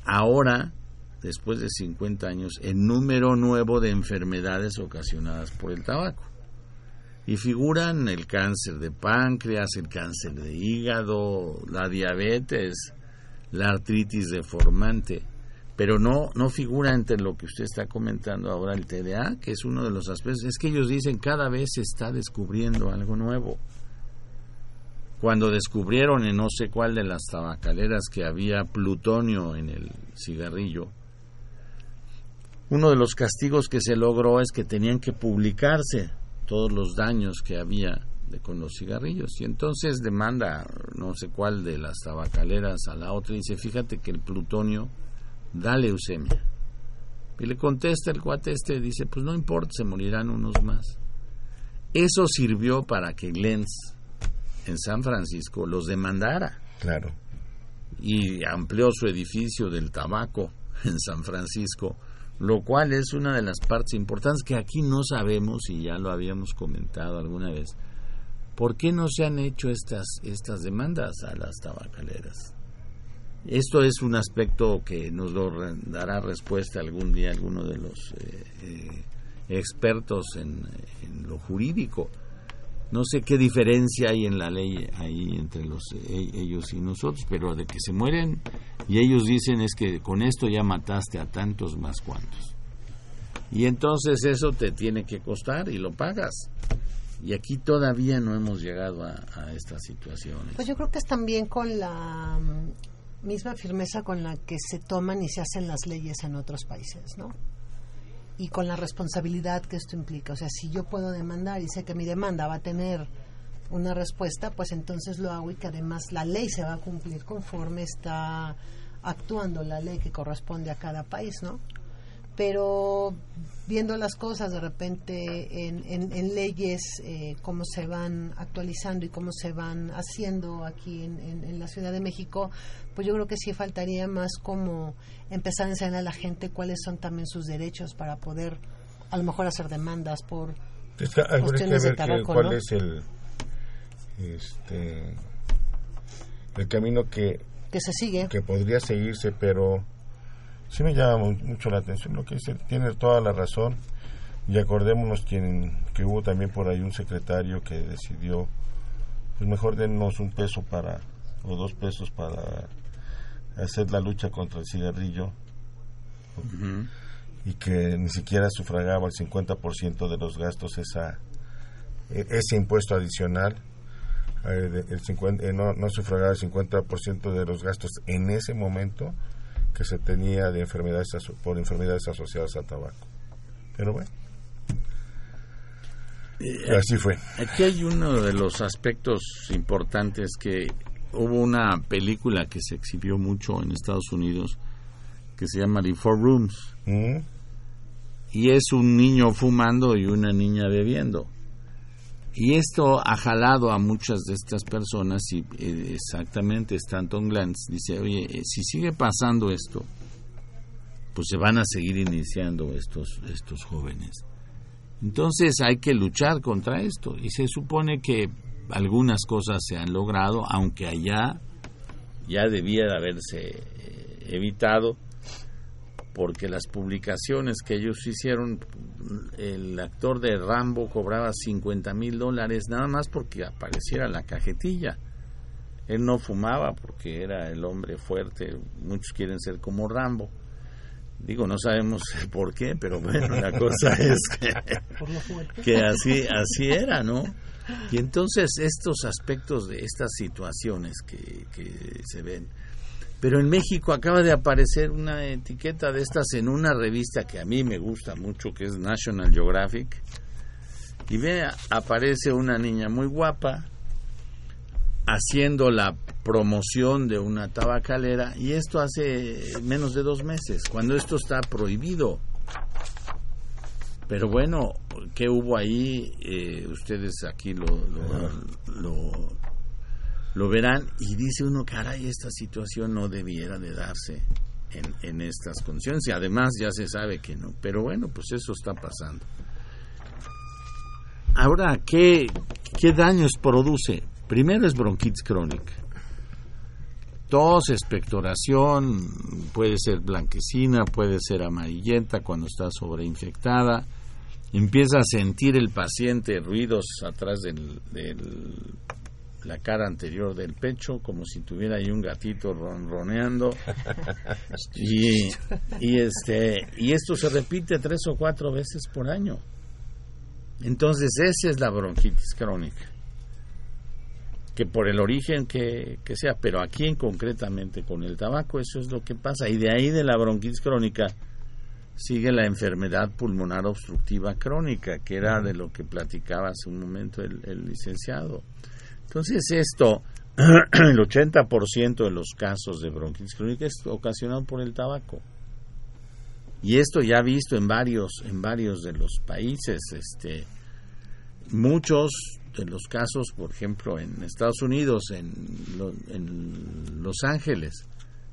ahora, después de 50 años, el número nuevo de enfermedades ocasionadas por el tabaco. Y figuran el cáncer de páncreas, el cáncer de hígado, la diabetes, la artritis deformante pero no no figura entre lo que usted está comentando ahora el TDA, que es uno de los aspectos. Es que ellos dicen cada vez se está descubriendo algo nuevo. Cuando descubrieron en no sé cuál de las tabacaleras que había plutonio en el cigarrillo, uno de los castigos que se logró es que tenían que publicarse todos los daños que había de, con los cigarrillos. Y entonces demanda no sé cuál de las tabacaleras a la otra y dice, fíjate que el plutonio da leucemia. Y le contesta el cuate este, dice, pues no importa, se morirán unos más. Eso sirvió para que Lenz en San Francisco los demandara. Claro. Y amplió su edificio del tabaco en San Francisco, lo cual es una de las partes importantes que aquí no sabemos, y ya lo habíamos comentado alguna vez, ¿por qué no se han hecho estas, estas demandas a las tabacaleras? Esto es un aspecto que nos lo dará respuesta algún día alguno de los eh, eh, expertos en lo jurídico. No sé qué diferencia hay en la ley ahí entre los e- ellos y nosotros, pero de que se mueren y ellos dicen es que con esto ya mataste a tantos más cuantos. Y entonces eso te tiene que costar y lo pagas. Y aquí todavía no hemos llegado a, a estas situaciones. Pues yo creo que es también con la mm, misma firmeza con la que se toman y se hacen las leyes en otros países, ¿no? Y con la responsabilidad que esto implica. O sea, si yo puedo demandar y sé que mi demanda va a tener una respuesta, pues entonces lo hago y que además la ley se va a cumplir conforme está actuando la ley que corresponde a cada país, ¿no? pero viendo las cosas de repente en, en- leyes, eh, cómo se van actualizando y cómo se van haciendo aquí en- en la Ciudad de México, pues yo creo que sí faltaría más como empezar a enseñar a la gente cuáles son también sus derechos para poder a lo mejor hacer demandas por que cuestiones de que- tabaco, cuál ¿no? es el este el camino que que se sigue. que podría seguirse, pero sí me llama mu- mucho la atención lo que dice, tiene toda la razón. Y acordémonos quien, que hubo también por ahí un secretario que decidió, pues mejor denos un peso para, o dos pesos para hacer la lucha contra el cigarrillo. Y que ni siquiera sufragaba el 50% de los gastos esa, e- ese impuesto adicional. eh, el 50, eh, no, no sufragaba el 50% de los gastos en ese momento que se tenía de enfermedades por enfermedades asociadas al tabaco. Pero bueno, así fue. Aquí hay uno de los aspectos importantes que hubo una película que se exhibió mucho en Estados Unidos que se llama The Four Rooms. Mm. Y es un niño fumando y una niña bebiendo. Y esto ha jalado a muchas de estas personas y eh, exactamente Stanton Glantz dice, oye, eh, si sigue pasando esto, pues se van a seguir iniciando estos, estos jóvenes. Entonces hay que luchar contra esto y se supone que algunas cosas se han logrado, aunque allá ya debía de haberse eh, evitado, porque las publicaciones que ellos hicieron, el actor de Rambo cobraba 50 mil dólares nada más porque apareciera la cajetilla. Él no fumaba porque era el hombre fuerte, muchos quieren ser como Rambo. Digo, no sabemos por qué, pero bueno, la cosa es que, que así, así era, ¿no? Y entonces estos aspectos de estas situaciones que, que se ven. Pero en México acaba de aparecer una etiqueta de estas en una revista que a mí me gusta mucho, que es National Geographic. Y ve, aparece una niña muy guapa haciendo la promoción de una tabacalera y esto hace menos de dos meses, cuando esto está prohibido. Pero bueno, ¿qué hubo ahí? Eh, ustedes aquí lo, lo, lo, lo verán y dice uno, caray, esta situación no debiera de darse en, en estas condiciones y además ya se sabe que no. Pero bueno, pues eso está pasando. Ahora, ¿qué, qué daños produce? Primero es bronquitis crónica. Tos, expectoración, puede ser blanquecina, puede ser amarillenta cuando está sobreinfectada. Empieza a sentir el paciente ruidos atrás del la cara anterior del pecho, como si tuviera ahí un gatito ronroneando. y, y, este, y esto se repite tres o cuatro veces por año. Entonces, esa es la bronquitis crónica que por el origen que, que, sea, pero aquí en concretamente con el tabaco eso es lo que pasa y de ahí de la bronquitis crónica sigue la enfermedad pulmonar obstructiva crónica, que era de lo que platicaba hace un momento el, licenciado. Entonces esto, el 80% de los casos de bronquitis crónica es ocasionado por el tabaco. Y esto ya visto en varios en varios de los países, este muchos de los casos, por ejemplo, en Estados Unidos, en, en Los Ángeles,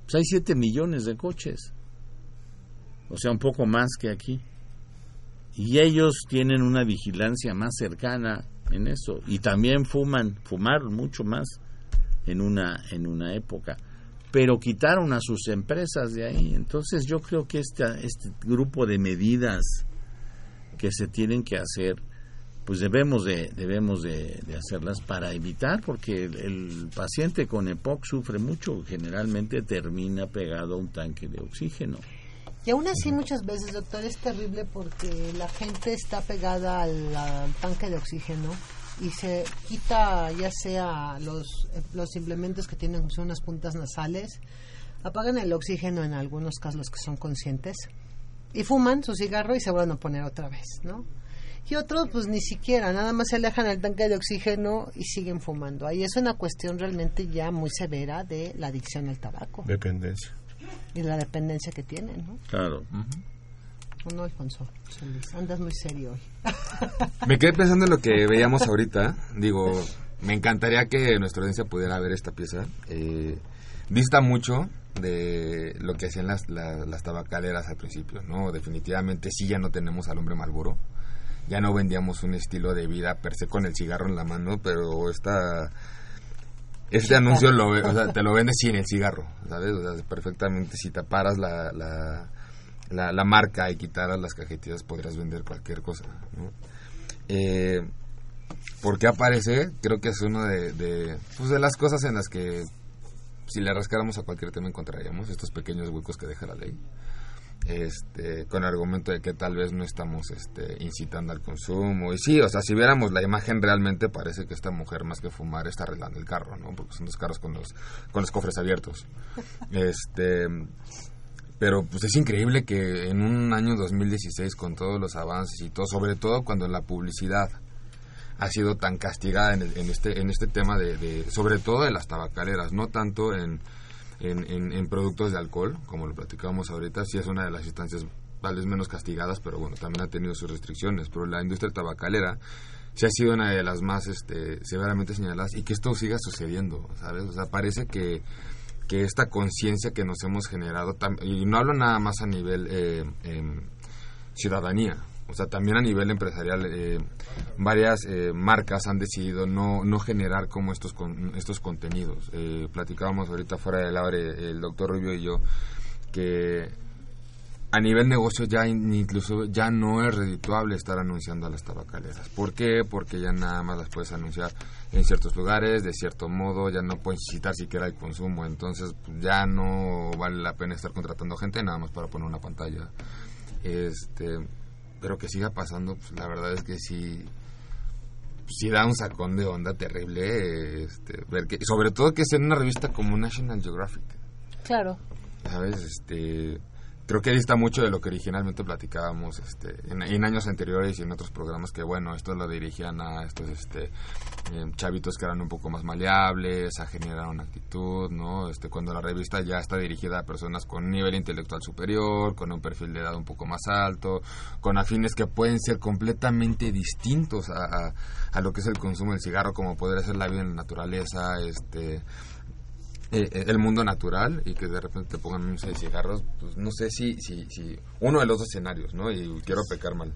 pues hay 7 millones de coches. O sea, un poco más que aquí. Y ellos tienen una vigilancia más cercana en eso. Y también fuman, fumaron mucho más en una, en una época. Pero quitaron a sus empresas de ahí. Entonces yo creo que este, este grupo de medidas que se tienen que hacer, pues debemos de debemos de, de, hacerlas para evitar porque el, paciente con EPOC sufre mucho generalmente termina pegado a un tanque de oxígeno. Y aún así muchas veces doctor es terrible porque la gente está pegada al, al tanque de oxígeno y se quita ya sea los los implementos que tienen son unas puntas nasales apagan el oxígeno en algunos casos los que son conscientes y fuman su cigarro y se vuelven a poner otra vez no y otros pues ni siquiera, nada más se alejan el tanque de oxígeno y siguen fumando. Ahí es una cuestión realmente ya muy severa de la adicción al tabaco. Dependencia. Y la dependencia que tienen, ¿no? Claro. Uh -huh. No, Alfonso, andas muy serio hoy. Me quedé pensando en lo que veíamos ahorita. Digo, me encantaría que nuestra audiencia pudiera ver esta pieza. Eh, dista mucho de lo que hacían las, las, las tabacaleras al principio, ¿no? Definitivamente sí ya no tenemos al hombre Malboro ya no vendíamos un estilo de vida per se con el cigarro en la mano, pero esta este anuncio lo, o sea, te lo vendes sin el cigarro, ¿sabes? O sea, perfectamente si taparas la, la, la, la marca y quitaras las cajetillas podrías vender cualquier cosa, ¿no? Eh, ¿Por qué aparece? Creo que es una de, de, pues de las cosas en las que si le rascáramos a cualquier tema encontraríamos estos pequeños huecos que deja la ley este, con el argumento de que tal vez no estamos este, incitando al consumo. Y sí, o sea, si viéramos la imagen realmente parece que esta mujer más que fumar está arreglando el carro, ¿no? Porque son dos carros con los, con los cofres abiertos. Este, pero pues es increíble que en un año 2016 con todos los avances y todo, sobre todo cuando la publicidad ha sido tan castigada en, el- en este en este tema de, de- sobre todo de las tabacaleras no tanto en, en, en- productos de alcohol como lo platicábamos ahorita sí es una de las instancias tal vez menos castigadas pero bueno también ha tenido sus restricciones pero la industria tabacalera sí ha sido una de las más este, severamente señaladas y que esto siga sucediendo sabes o sea parece que que esta conciencia que nos hemos generado y no hablo nada más a nivel eh, em, ciudadanía o sea también a nivel empresarial eh, varias eh, marcas han decidido no no generar como estos con- estos contenidos Eh, platicábamos ahorita fuera del aire el doctor Rubio y yo que a nivel negocio ya in- incluso ya no es redituable estar anunciando a las tabacaleras. ¿Por qué? Porque ya nada más las puedes anunciar en ciertos lugares, de cierto modo, ya no puedes incitar siquiera el consumo, entonces pues, ya no vale la pena estar contratando gente nada más para poner una pantalla. Este, pero que siga pasando, pues la verdad es que sí sí da un sacón de onda terrible este, ver que sobre todo que es en una revista como National Geographic. Claro. ¿sabes? Este, creo que dista mucho de lo que originalmente platicábamos este, en, años anteriores y en otros programas que, bueno, esto lo dirigían a estos este, eh, chavitos que eran un poco más maleables, a generar una actitud, ¿no? Este, cuando la revista ya está dirigida a personas con nivel intelectual superior, con un perfil de edad un poco más alto, con afines que pueden ser completamente distintos a, a, a lo que es el consumo del cigarro, como podría ser la vida en la naturaleza, este eh, eh, el mundo natural y que de repente te pongan un de cigarros, pues no sé si, si, si uno de los dos escenarios, ¿no? Y quiero pecar mal,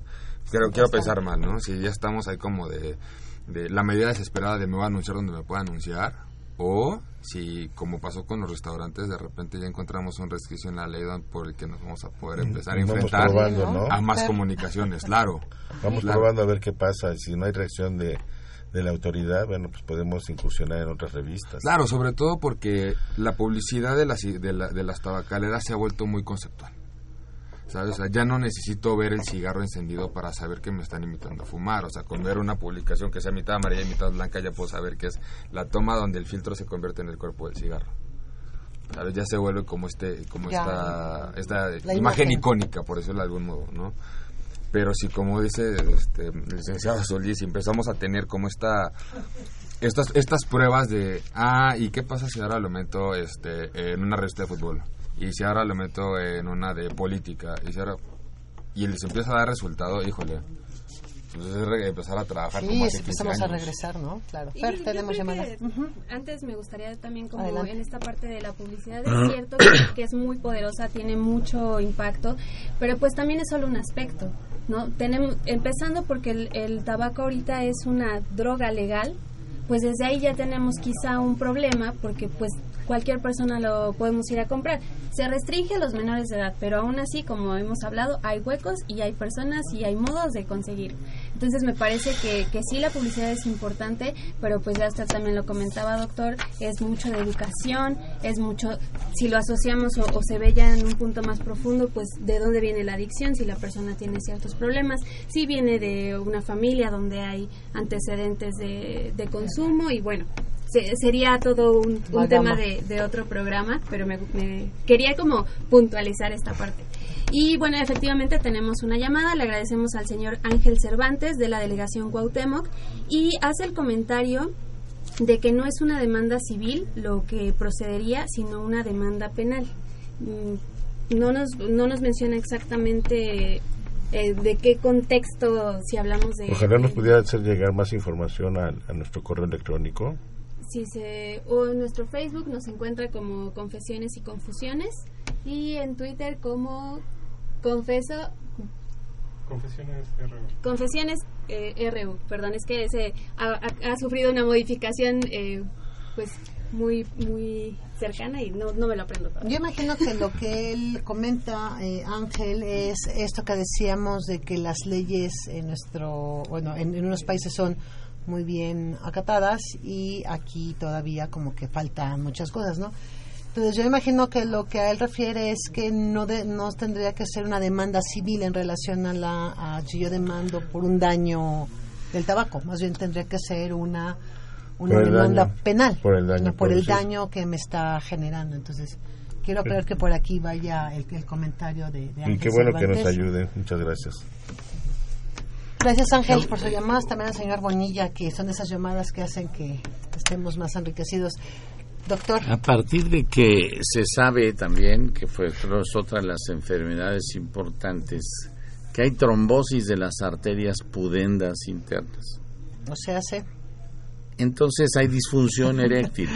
quiero, quiero pensar mal, ¿no? Si ya estamos ahí como de, de la medida desesperada de me voy a anunciar donde me pueda anunciar, o si como pasó con los restaurantes, de repente ya encontramos un resquicio en la ley por el que nos vamos a poder empezar a enfrentar probando, ¿no? a más comunicaciones, claro. Vamos Claro. probando a ver qué pasa. Si no hay reacción de, de la autoridad, bueno, pues podemos incursionar en otras revistas. Claro, sobre todo porque la publicidad de las, de, la- de las tabacaleras se ha vuelto muy conceptual. ¿Sabes? O sea, ya no necesito ver el cigarro encendido para saber que me están invitando a fumar. O sea, con ver una publicación que sea mitad amarilla y mitad blanca ya puedo saber que es la toma donde el filtro se convierte en el cuerpo del cigarro. ¿Sabes? Ya se vuelve como este como Ya. esta, esta imagen, imagen. icónica, por decirlo de algún modo, ¿no? Pero si, como dice este, el licenciado Solís, si empezamos a tener como esta estas estas pruebas de ah y qué pasa si ahora lo meto este en una revista de fútbol y si ahora lo meto en una de política y si ahora y les empieza a dar resultado híjole pues es re- empezar a trabajar Sí, como hace 15 empezamos a regresar, ¿no? Claro. Y Fer, tenemos creo llamada. que Antes me gustaría también como Adelante. en esta parte de la publicidad es cierto que, que es muy poderosa, tiene mucho impacto, pero pues también es solo un aspecto, ¿no? Tenemos empezando porque el, el tabaco ahorita es una droga legal, pues desde ahí ya tenemos quizá un problema porque pues cualquier persona lo podemos ir a comprar. Se restringe a los menores de edad, pero aún así, como hemos hablado, hay huecos y hay personas y hay modos de conseguir. Entonces me parece que, que sí la publicidad es importante, pero pues ya usted también lo comentaba, doctor, es mucho de educación, es mucho, si lo asociamos o, o se ve ya en un punto más profundo, pues de dónde viene la adicción, si la persona tiene ciertos problemas, si viene de una familia donde hay antecedentes de, de consumo y bueno, se- sería todo un, un tema de, de otro programa, pero me, me quería como puntualizar esta parte. Y bueno, efectivamente tenemos una llamada, le agradecemos al señor Ángel Cervantes de la delegación Cuauhtémoc y hace el comentario de que no es una demanda civil lo que procedería, sino una demanda penal. Mm, No nos, no nos menciona exactamente eh, de qué contexto, si hablamos de... Ojalá nos pudiera hacer llegar más información a, a nuestro correo electrónico. Si se, o en nuestro Facebook nos encuentra como Confesiones y Confusiones y en Twitter como Confeso Confesiones RU. Confesiones eh, RU. Perdón, es que ese ha, ha- ha sufrido una modificación eh, pues muy muy cercana y no, no me lo aprendo. Yo imagino que lo que él comenta, eh, Ángel, es esto que decíamos de que las leyes en nuestro, bueno, en, en unos países son muy bien acatadas y aquí todavía como que faltan muchas cosas, ¿no? Entonces yo imagino que lo que a él refiere es que no de- no tendría que ser una demanda civil en relación a la a si yo demando por un daño del tabaco, más bien tendría que ser una una demanda daño. penal Por el daño no, por el daño que me está generando. Entonces, quiero creer que por aquí vaya el, el comentario de, de Y Ángel qué bueno que nos ayude. Muchas gracias. Gracias Ángel por sus llamadas, también al señor Bonilla, que son esas llamadas que hacen que estemos más enriquecidos. Doctor. A partir de que se sabe también, que fue es otra de las enfermedades importantes, que hay trombosis de las arterias pudendas internas. No se hace. Entonces hay disfunción eréctil.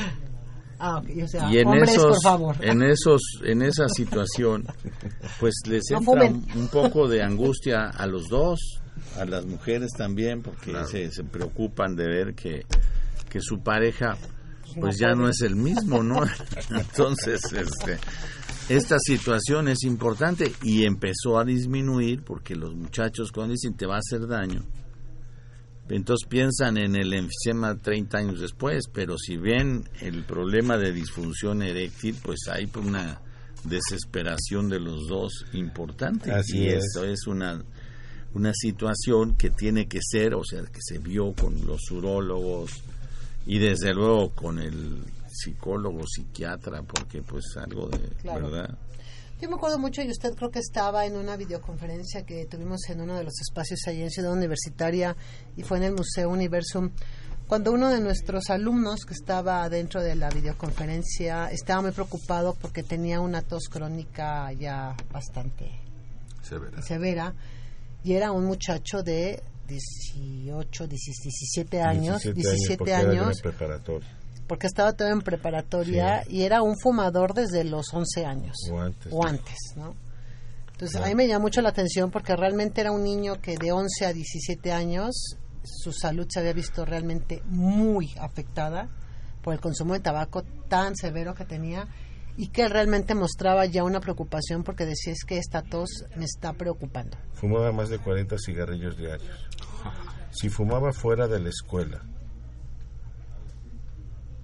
Ah, ok, o sea, y en hombres, esos, por favor. en esos, en esa situación, pues les No entra un poco de angustia a los dos, a las mujeres también, porque se, se preocupan de ver que, que su pareja, pues ya no es el mismo, ¿no? Entonces, este, esta situación es importante y empezó a disminuir porque los muchachos cuando dicen te va a hacer daño, entonces piensan en el enfisema 30 años después, pero si ven el problema de disfunción eréctil, pues hay una desesperación de los dos importante. Así y es. esto es una, una situación que tiene que ser, o sea, que se vio con los urólogos y desde luego con el psicólogo, psiquiatra, porque pues algo de, Claro. ¿verdad? Yo me acuerdo mucho y usted creo que estaba en una videoconferencia que tuvimos en uno de los espacios allí en Ciudad Universitaria y fue en el Museo Universum, cuando uno de nuestros alumnos que estaba dentro de la videoconferencia estaba muy preocupado porque tenía una tos crónica ya bastante Severa. severa y era un muchacho de 18, 17 años, 17 porque era de una años, preparatoria. porque estaba todo en preparatoria y era un fumador desde los 11 años O antes. o antes, ¿no? Entonces Claro. a mí me llamó mucho la atención porque realmente era un niño que de 11 a 17 años su salud se había visto realmente muy afectada por el consumo de tabaco tan severo que tenía y que realmente mostraba ya una preocupación porque decía es que esta tos me está preocupando. Fumaba más de 40 cigarrillos diarios. Si fumaba fuera de la escuela,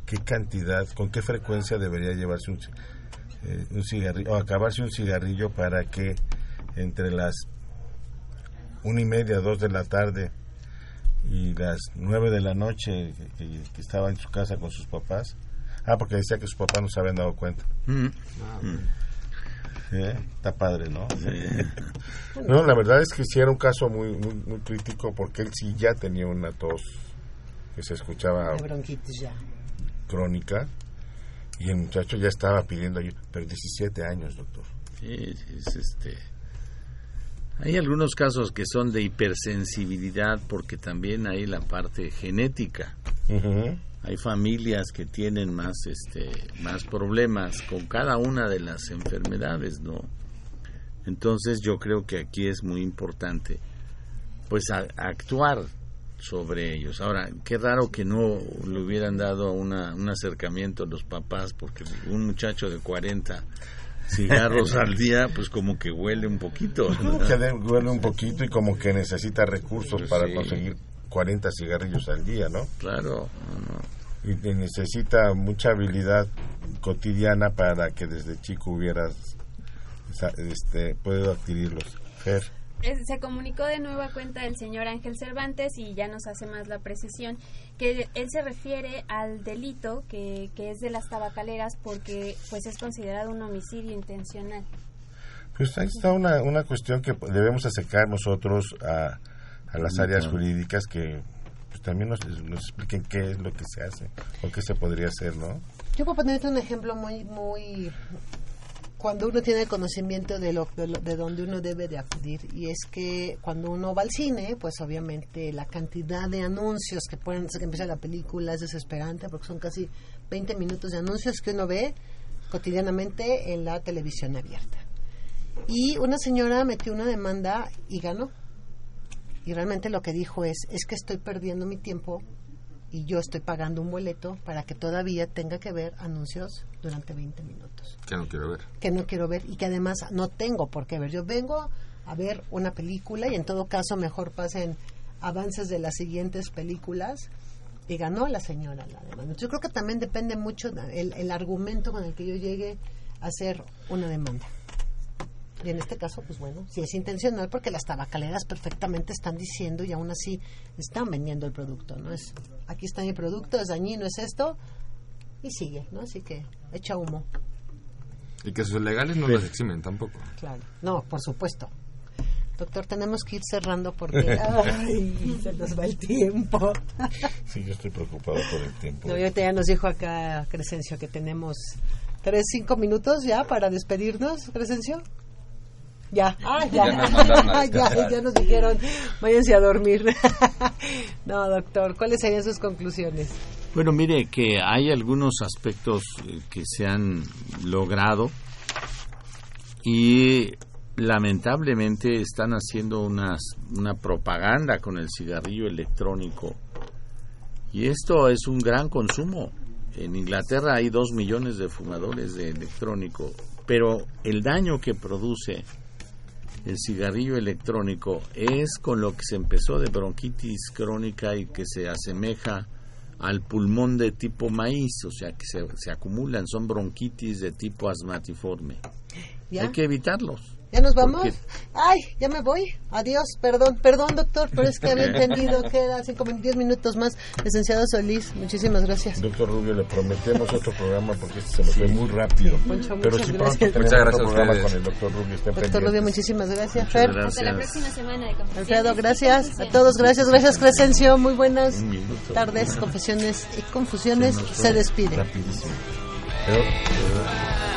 ¿qué cantidad, con qué frecuencia debería llevarse eh, un cigarrillo, o acabarse un cigarrillo para que entre las una y media, dos de la tarde y las nueve de la noche que estaba en su casa con sus papás? Ah, porque decía que sus papás no se habían dado cuenta. Mm. ¿Eh? Está padre, ¿no? No, la verdad es que sí era un caso muy, muy, muy crítico porque él sí ya tenía una tos que se escuchaba De bronquitis ya. crónica y el muchacho ya estaba pidiendo ayuda. Pero 17 años, doctor. Sí, sí, es este. Hay algunos casos que son de hipersensibilidad porque también hay la parte genética. Hay familias que tienen más este más problemas con cada una de las enfermedades, ¿no? Entonces yo creo que aquí es muy importante pues a- actuar sobre ellos. Ahora, qué raro que no le hubieran dado una, un acercamiento a los papás porque un muchacho de 40 cigarros al día pues como que huele un poquito. Como que le duele un poquito y como que necesita recursos Pues para sí. conseguir 40 cigarrillos al día, ¿no? Claro. Y que necesita mucha habilidad cotidiana para que desde chico hubieras este, podido adquirirlos. Fer. Se comunicó de nueva cuenta el señor Ángel Cervantes y ya nos hace más la precisión que él se refiere al delito que, que es de las tabacaleras porque pues es considerado un homicidio intencional. Pues ahí está una, una cuestión que debemos acercar nosotros a, a las áreas jurídicas que pues, también nos, nos expliquen qué es lo que se hace o qué se podría hacer, ¿no? Yo puedo ponerte un ejemplo muy, muy, cuando uno tiene conocimiento de lo, de lo- de donde uno debe de acudir y es que cuando uno va al cine, pues obviamente la cantidad de anuncios que ponen desde que empieza la película es desesperante porque son casi 20 minutos de anuncios que uno ve cotidianamente en la televisión abierta. Y una señora metió una demanda y ganó. Y realmente lo que dijo es, es que estoy perdiendo mi tiempo y yo estoy pagando un boleto para que todavía tenga que ver anuncios durante 20 minutos Que no quiero ver. que no quiero ver y que además no tengo por qué ver. Yo vengo a ver una película y en todo caso mejor pasen avances de las siguientes películas y ganó la señora la demanda. Yo creo que también depende mucho el, el argumento con el que yo llegue a hacer una demanda. Y en este caso, pues bueno, si es intencional, porque las tabacaleras perfectamente están diciendo y aún así están vendiendo el producto, ¿no? Es, aquí está mi producto, es dañino, es esto, y sigue, ¿no? Así que echa humo. Y que sus legales no los eximen tampoco. Claro. No, por supuesto. Doctor, tenemos que ir cerrando porque ay, se nos va el tiempo. Sí, yo estoy preocupado por el tiempo. No, ahorita ya nos dijo acá Crescencio que tenemos tres, cinco minutos ya para despedirnos, Crescencio. Ya, ah, ya, Ya nos ya, ya nos dijeron, váyanse a dormir. no, doctor, ¿cuáles serían sus conclusiones? Bueno, mire que hay algunos aspectos eh, que se han logrado y lamentablemente están haciendo unas, una propaganda con el cigarrillo electrónico y esto es un gran consumo. En Inglaterra hay dos millones de fumadores de electrónico, pero el daño que produce el cigarrillo electrónico es con lo que se empezó de bronquitis crónica y que se asemeja al pulmón de tipo maíz, o sea que se, se acumulan, son bronquitis de tipo asmatiforme. ¿Ya? Hay que evitarlos. ¿Ya nos vamos? Porque- Ay, ya me voy. Adiós, perdón, perdón, doctor, pero es que había entendido que era cinco, min- diez minutos más. Licenciado Solís, muchísimas gracias. Doctor Rubio, le prometemos otro programa porque este se nos fue muy rápido. Poncho, Pero muchas sí gracias. Muchas gracias otro programa con el doctor Rubio. Doctor. Rubio, muchísimas gracias. Muchas Fer, gracias. Hasta la próxima semana de Alfredo, gracias. A todos, gracias. Gracias, Crescencio. Muy buenas tardes, confesiones y confusiones. fue Se despide. Rapidísimo. Pero, pero-